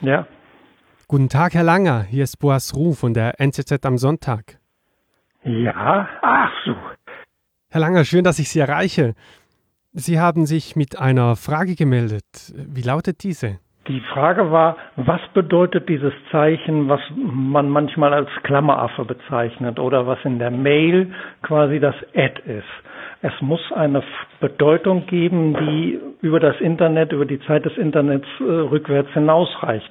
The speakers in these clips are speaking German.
Ja. Guten Tag, Herr Langer. Hier ist Boas Ruh von der NZZ am Sonntag. Ja, ach so. Herr Langer, schön, dass ich Sie erreiche. Sie haben sich mit einer Frage gemeldet. Wie lautet diese? Die Frage war, was bedeutet dieses Zeichen, was man manchmal als Klammeraffe bezeichnet oder was in der Mail quasi das Ad ist? Es muss eine Bedeutung geben, die über das Internet, über die Zeit des Internets äh, rückwärts hinausreicht.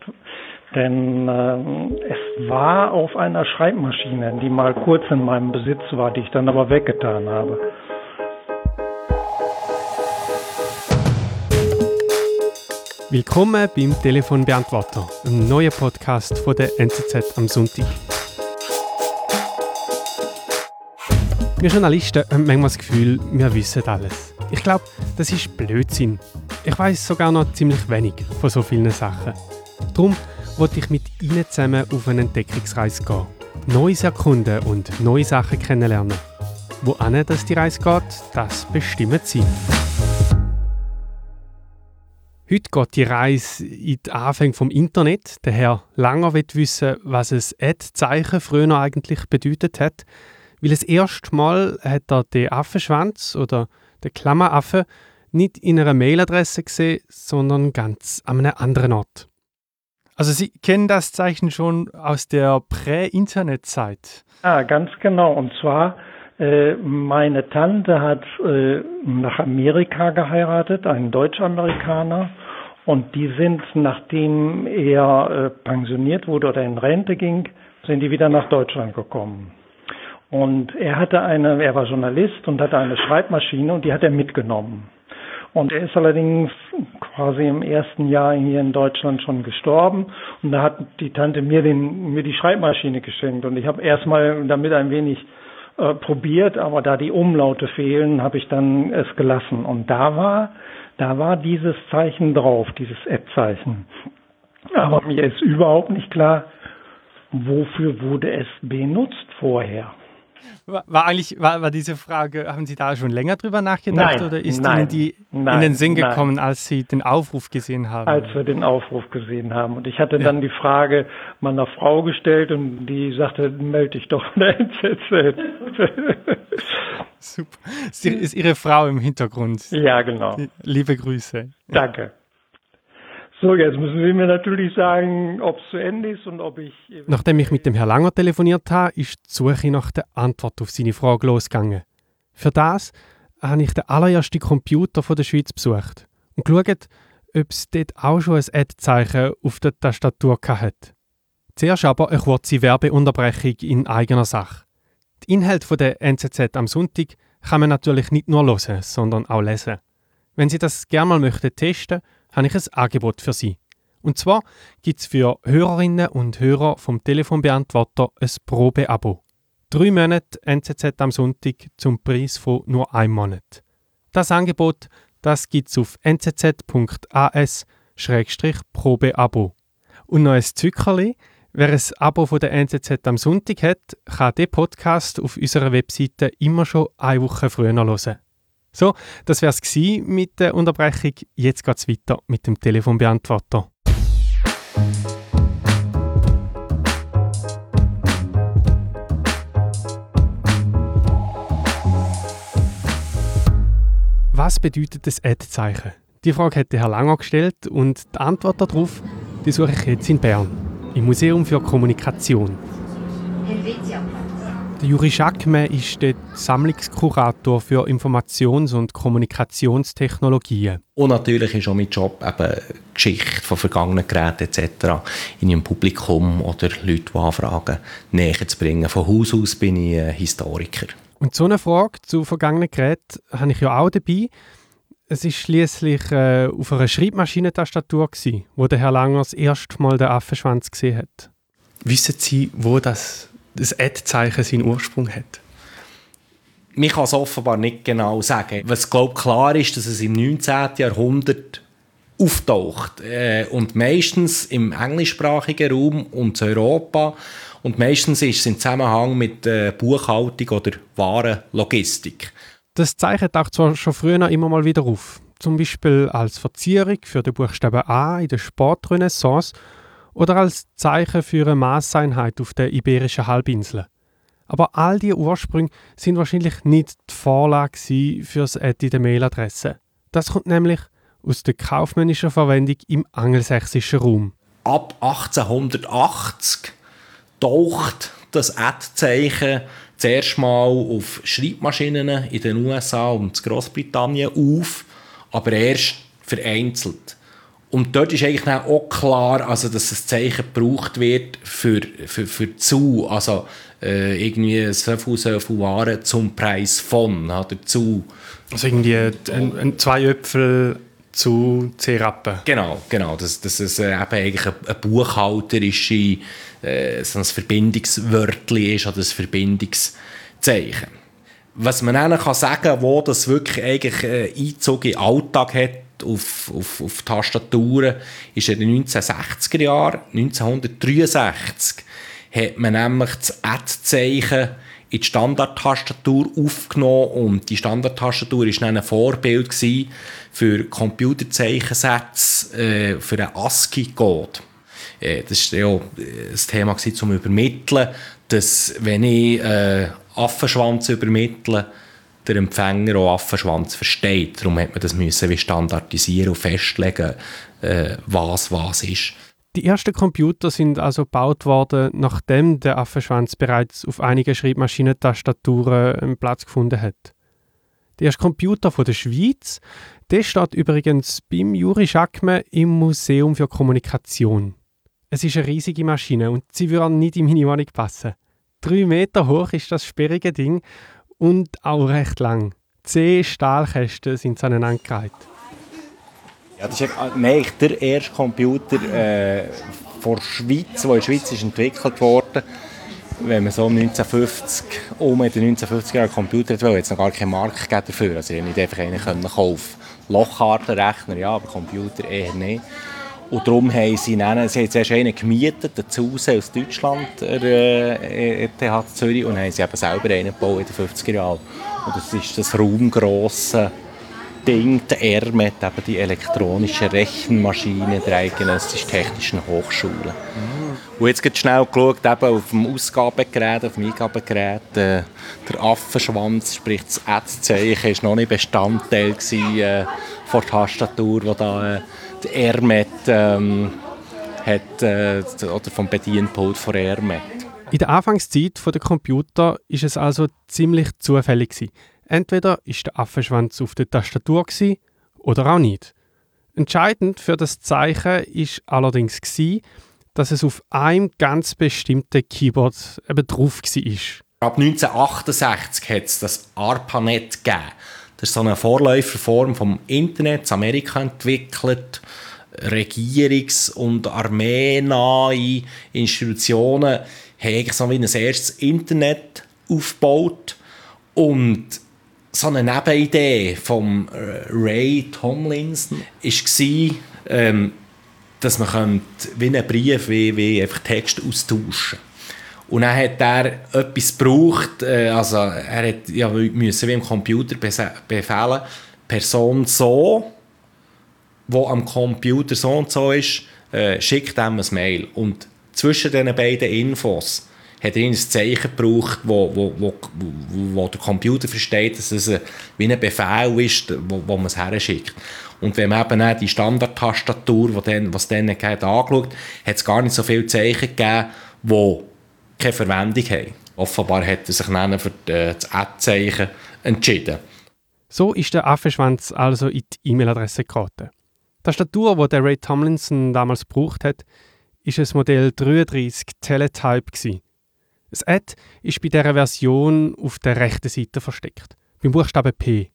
Denn äh, es war auf einer Schreibmaschine, die mal kurz in meinem Besitz war, die ich dann aber weggetan habe. Willkommen beim Telefonbeantworter, einem neuen Podcast von der NZZ am Sonntag. Wir Journalisten haben manchmal das Gefühl, wir wissen alles. Ich glaube, das ist Blödsinn. Ich weiß sogar noch ziemlich wenig von so vielen Sachen. Darum wollte ich mit Ihnen zusammen auf eine Entdeckungsreise gehen. Neues erkunden und neue Sachen kennenlernen. Wo das die Reise geht, das bestimmt Sie. Heute geht die Reise in die Anfänge vom Internet. Der Herr Langer will wissen, was ein Ad-Zeichen früher eigentlich bedeutet hat. Weil das erste Mal hat er den Affenschwanz oder den Klammeraffe nicht in einer Mailadresse gesehen, sondern ganz an einem anderen Ort. Also Sie kennen das Zeichen schon aus der Prä-Internet-Zeit. Ah, ganz genau. Und zwar äh, meine Tante hat äh, nach Amerika geheiratet, einen Deutsch-Amerikaner. Und die sind, nachdem er äh, pensioniert wurde oder in Rente ging, sind die wieder nach Deutschland gekommen. Und er hatte eine, er war Journalist und hatte eine Schreibmaschine und die hat er mitgenommen. Und er ist allerdings quasi im ersten Jahr hier in Deutschland schon gestorben. Und da hat die Tante mir, den, mir die Schreibmaschine geschenkt. Und ich habe erstmal damit ein wenig äh, probiert, aber da die Umlaute fehlen, habe ich dann es gelassen. Und da war, da war dieses Zeichen drauf, dieses App-Zeichen. Aber mir ist überhaupt nicht klar, wofür wurde es benutzt vorher. War, eigentlich, war, war, diese Frage, haben Sie da schon länger drüber nachgedacht nein, oder ist nein, Ihnen die nein, in den Sinn gekommen, als Sie den Aufruf gesehen haben? Als wir den Aufruf gesehen haben. Und ich hatte ja. dann die Frage meiner Frau gestellt und die sagte, melde dich doch von der NZZ. Super. Ist Ihre Frau im Hintergrund. Ja, genau. Liebe Grüße. Danke. So, jetzt müssen Sie mir natürlich sagen, ob es zu Ende ist und ob ich. Nachdem ich mit dem Herrn Langer telefoniert habe, ist die Suche nach der Antwort auf seine Frage losgegangen. Für das habe ich den allerersten Computer von der Schweiz besucht und geschaut, ob es dort auch schon ein Ad-Zeichen auf der Tastatur hat. Zuerst aber eine kurze Werbeunterbrechung in eigener Sache. Die Inhalte der NZZ am Sonntag kann man natürlich nicht nur hören, sondern auch lesen. Wenn Sie das gerne mal möchten testen habe ich ein Angebot für Sie. Und zwar gibt es für Hörerinnen und Hörer vom Telefonbeantworter ein Probeabo. Drei Monate NZZ am Sonntag zum Preis von nur einem Monat. Das Angebot das gibt es auf nzz.as-probeabo. Und noch ein Zückerli. Wer ein Abo von der NZZ am Sonntag hat, kann den Podcast auf unserer Webseite immer schon eine Woche früher hören. So, das wäre es mit der Unterbrechung. Jetzt geht es weiter mit dem Telefonbeantworter. Was bedeutet das Ad-Zeichen? Die Frage hat Herr Langer gestellt und die Antwort darauf die suche ich jetzt in Bern, im Museum für Kommunikation. Helvetia der Juri Schackme ist der Sammlungskurator für Informations- und Kommunikationstechnologien. Und natürlich ist auch mein Job eben Geschichte von vergangenen Geräten etc. in ihrem Publikum oder Leute, die anfragen, näher zu bringen. Von Haus aus bin ich Historiker. Und so eine Frage zu vergangenen Geräten habe ich ja auch dabei. Es war schließlich äh, auf einer Schreibmaschinentastatur, wo der Herr Langer das erste Mal den Affenschwanz gesehen hat. Wissen Sie, wo das das Ad-Zeichen seinen Ursprung hat? Man kann es offenbar nicht genau sagen. Was glaube klar ist, dass es im 19. Jahrhundert auftaucht äh, und meistens im englischsprachigen Raum und in Europa und meistens ist es im Zusammenhang mit äh, Buchhaltung oder Warenlogistik. Das Zeichen taucht zwar schon früher immer mal wieder auf, zum Beispiel als Verzierung für den Buchstaben A in der Sportrenaissance oder als Zeichen für eine Maßeinheit auf der Iberischen Halbinsel. Aber all diese Ursprünge sind wahrscheinlich nicht die Vorlage für das Ad in der Mailadresse. Das kommt nämlich aus der kaufmännischen Verwendung im angelsächsischen Raum. Ab 1880 taucht das Ad-Zeichen zuerst mal auf Schreibmaschinen in den USA und Großbritannien auf, aber erst vereinzelt. Und dort ist eigentlich auch klar, also, dass das Zeichen gebraucht wird für, für, für zu, also äh, irgendwie so viel, so viel Waren zum Preis von, oder zu. Also irgendwie ein, ein, zwei Äpfel zu 10 Rappen. Genau, genau. Dass, dass es äh, eben eigentlich eine, eine buchhalterische, äh, so ein Verbindungswörtchen ist oder ein Verbindungszeichen. Was man dann kann sagen wo das wirklich eigentlich äh, Einzug in den Alltag hat, auf, auf, auf Tastaturen, ist in den 1960er Jahren, 1963, hat man nämlich das Ad-Zeichen in die Standardtastatur aufgenommen und die Standardtastatur war dann ein Vorbild für Computerzeichensätze äh, für einen ASCII-Code. Äh, das war ja äh, das Thema um zu übermitteln, dass wenn ich äh, Affenschwanz übermittle, der Empfänger auch Affenschwanz versteht. Darum hat man das müssen wie standardisieren und festlegen, äh, was was ist. Die ersten Computer sind also gebaut worden, nachdem der Affenschwanz bereits auf einigen Schreibmaschinentastaturen einen Platz gefunden hat. Der erste Computer von der Schweiz, der steht übrigens beim Juri Schackme im Museum für Kommunikation. Es ist eine riesige Maschine und sie würde nicht in meine Wohnung passen. Drei Meter hoch ist das sperrige Ding und auch recht lang. Zehn Stahlkästen sind aneinandergereiht. Ja, das ist nein, der erste Computer äh, von der Schweiz, der in der Schweiz ist entwickelt wurde. Wenn man so 1950, um den 1950er Jahren Computer hat, jetzt noch gar keinen Markt dafür. Also ich nicht einfach einen kaufen. Lochkartenrechner, ja, aber Computer eher nicht. Und darum haben sie, nennen, sie haben zuerst einen gemietet, den Zuse aus Deutschland, der äh, ETH Zürich, und haben sie eben selber einen gebaut in den 50er Jahren. Und das ist das raumgrosse Ding, der ERMET, eben die elektronische Rechenmaschine der Eidgenössischen Technischen Hochschule. Und jetzt geht schnell geschaut, eben auf dem Ausgabegerät, auf dem Eingabegerät, äh, der Affenschwanz, sprich das Ad-Zeichen, war noch nicht Bestandteil gewesen, äh, von der Tastatur, die da äh, der Ermet ähm, hat, äh, oder vom Bedienpult von Ermet. In der Anfangszeit der Computer ist es also ziemlich zufällig gewesen. Entweder ist der Affenschwanz auf der Tastatur gewesen, oder auch nicht. Entscheidend für das Zeichen ist allerdings gewesen, dass es auf einem ganz bestimmten Keyboard eben drauf war. Ab 1968 hat es das ARPANET gegeben. Das ist so eine Vorläuferform vom Internet in Amerika entwickelt. Regierungs- und armeenahe Institutionen haben so wie ein erstes Internet aufgebaut und so eine Nebenidee von Ray Tomlinson war, ähm, dass man wie einen Brief wie, wie einfach Text austauschen und dann hat er etwas gebraucht, äh, also er hat ja, müssen wie im Computer befehlen, Person so, wo am Computer so und so ist, äh, schickt ihm ein Mail. Und zwischen diesen beiden Infos hat er ein Zeichen gebraucht, wo, wo, wo, wo, der Computer versteht, dass es wie ein Befehl ist, wo, wo man es her schickt. Und wenn man eben auch die Standardtastatur, die dann, was dann gegeben angeschaut, hat es gar nicht so viele Zeichen gegeben, die keine Verwendung haben. Offenbar hat er sich dann für das Ad-Zeichen entschieden. So ist der Affenschwanz also in die E-Mail-Adresse geraten. Die Tastatur, die Ray Tomlinson damals gebraucht hat, ist ein Modell 33 Teletype. Gewesen. Das Ad ist bei dieser Version auf der rechten Seite versteckt, beim Buchstaben P.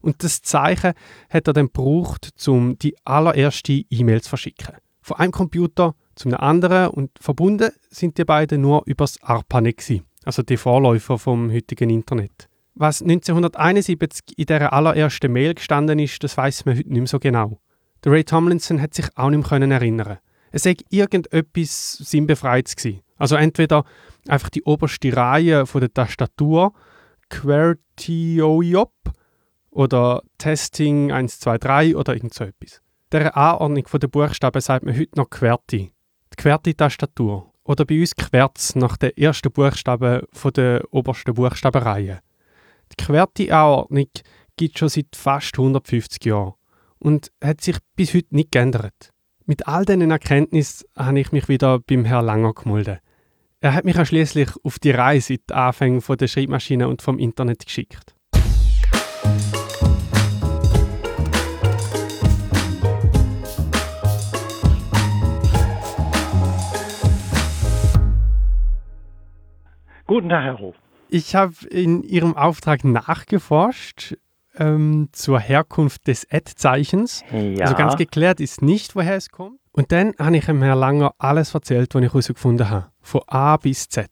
Und das Zeichen hat er dann gebraucht, um die allererste E-Mail zu verschicken. Von einem Computer zum anderen und verbunden sind die beiden nur übers ARPANET, also die Vorläufer vom heutigen Internet. Was 1971 in der allerersten Mail gestanden ist, das weiß man heute nicht mehr so genau. Der Ray Tomlinson hat sich auch nicht mehr erinnern. Es sei irgendetwas sinnbefreites gewesen. Also entweder einfach die oberste Reihe von der Tastatur, QWERTY-OYOP oder Testing 123 oder irgend so etwas. Der Anordnung der Buchstaben sagt man heute noch QWERTY. Die QWERTY-Tastatur oder bei uns Querz nach den ersten Buchstaben von der obersten Buchstabenreihe. Die QWERTY-Anordnung gibt es schon seit fast 150 Jahren und hat sich bis heute nicht geändert. Mit all diesen Erkenntnissen habe ich mich wieder beim Herrn Langer gemolden. Er hat mich schließlich auf die Reise in die Anfänge der Schreibmaschine und vom Internet geschickt. Guten Tag, Herr Ruf. Ich habe in Ihrem Auftrag nachgeforscht ähm, zur Herkunft des Ad-Zeichens. Ja. Also ganz geklärt ist nicht, woher es kommt. Und dann habe ich dem Herrn Langer alles erzählt, was ich herausgefunden habe. Von A bis Z.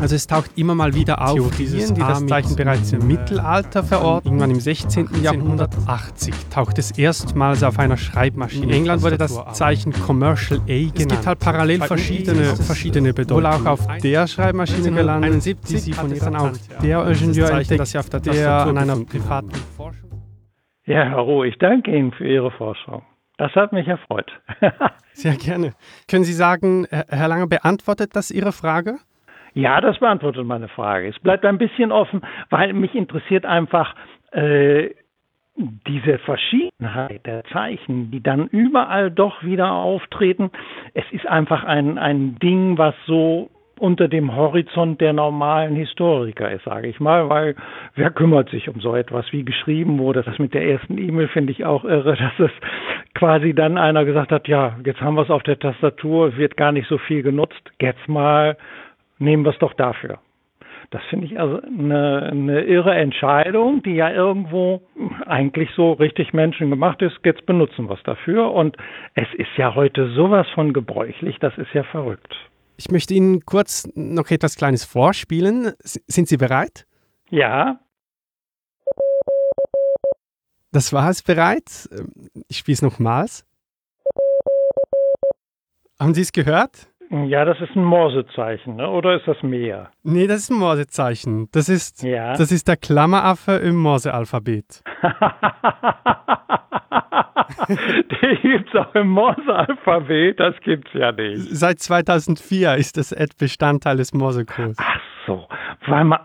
Also es taucht immer mal wieder auf, Theorien, die das Zeichen bereits im Mittelalter verorten. Irgendwann im 16. Jahrhundert 80 taucht es erstmals auf einer Schreibmaschine. In England wurde das Zeichen Commercial A genannt. Es gibt halt parallel verschiedene, verschiedene Bedeutungen. Wohl auch auf der Schreibmaschine gelandet, 71 die von dann auch der Ingenieur entdeckt, das ja auf der, der an einer privaten Forschung... Ja, Herr Roh, ich danke Ihnen für Ihre Vorschau. Das hat mich erfreut. Sehr gerne. Können Sie sagen, Herr Lange, beantwortet das Ihre Frage? Ja, das beantwortet meine Frage. Es bleibt ein bisschen offen, weil mich interessiert einfach äh, diese Verschiedenheit der Zeichen, die dann überall doch wieder auftreten. Es ist einfach ein, ein Ding, was so unter dem Horizont der normalen Historiker ist, sage ich mal, weil wer kümmert sich um so etwas, wie geschrieben wurde. Das mit der ersten E-Mail finde ich auch irre, dass es quasi dann einer gesagt hat, ja, jetzt haben wir es auf der Tastatur, wird gar nicht so viel genutzt, jetzt mal nehmen wir es doch dafür. Das finde ich also eine, eine irre Entscheidung, die ja irgendwo eigentlich so richtig menschengemacht ist. Jetzt benutzen wir es dafür. Und es ist ja heute sowas von gebräuchlich, das ist ja verrückt. Ich möchte Ihnen kurz noch etwas Kleines vorspielen. sind Sie bereit? Ja. Das war es bereits. Ich spiele es nochmals. Haben Sie es gehört? Ja, das ist ein Morsezeichen, ne? oder ist das mehr? Nee, das ist ein Morsezeichen. Das ist, ja. das ist der Klammeraffe im Morsealphabet. Den gibt es auch im Morsealphabet, das gibt es ja nicht. Seit 2004 ist das Ad Bestandteil des Morsecodes. Ach so, weil man.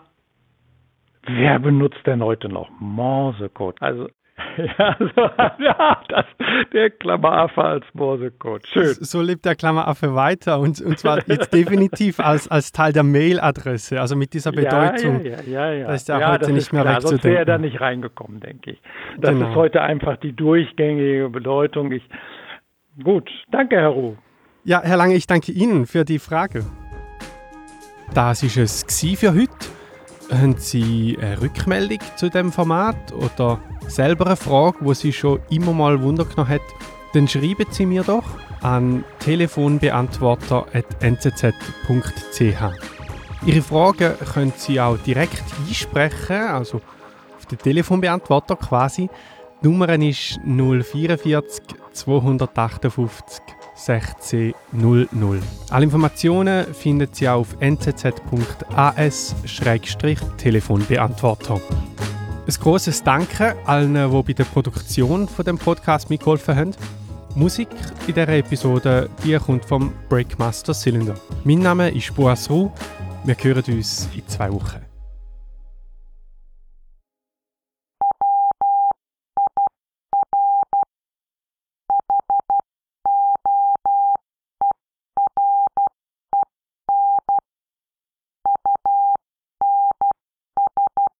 Wer benutzt denn heute noch Morsecode? Also Ja, so, ja das, der Klammeraffe als Morsecode. Schön. So lebt der Klammeraffe weiter und, und zwar jetzt definitiv als, als Teil der Mailadresse, also mit dieser Bedeutung. Ja, ja, ja. ja, Das ist ja, heute nicht mehr klar, wegzudenken. Sonst wäre er da nicht reingekommen, denke ich. Das genau. ist heute einfach die durchgängige Bedeutung. Ich, gut, danke, Herr Ruh. Ja, Herr Lange, ich danke Ihnen für die Frage. Das ist es für heute. Haben Sie eine Rückmeldung zu dem Format oder selber eine Frage, die Sie schon immer mal Wunder genommen hat, dann schreiben Sie mir doch an telefonbeantworter.nzz.ch. Ihre Fragen können Sie auch direkt einsprechen, also auf den Telefonbeantworter quasi. Die Nummer ist 044 258 16 00. Alle Informationen finden Sie auf nzz.as-telefonbeantworter. Ein grosses Danke allen, die bei der Produktion von dem Podcast mitgeholfen haben. Musik in dieser Episode die kommt vom Breakmaster Cylinder. Mein Name ist Boas Ruh. Wir hören uns in zwei Wochen.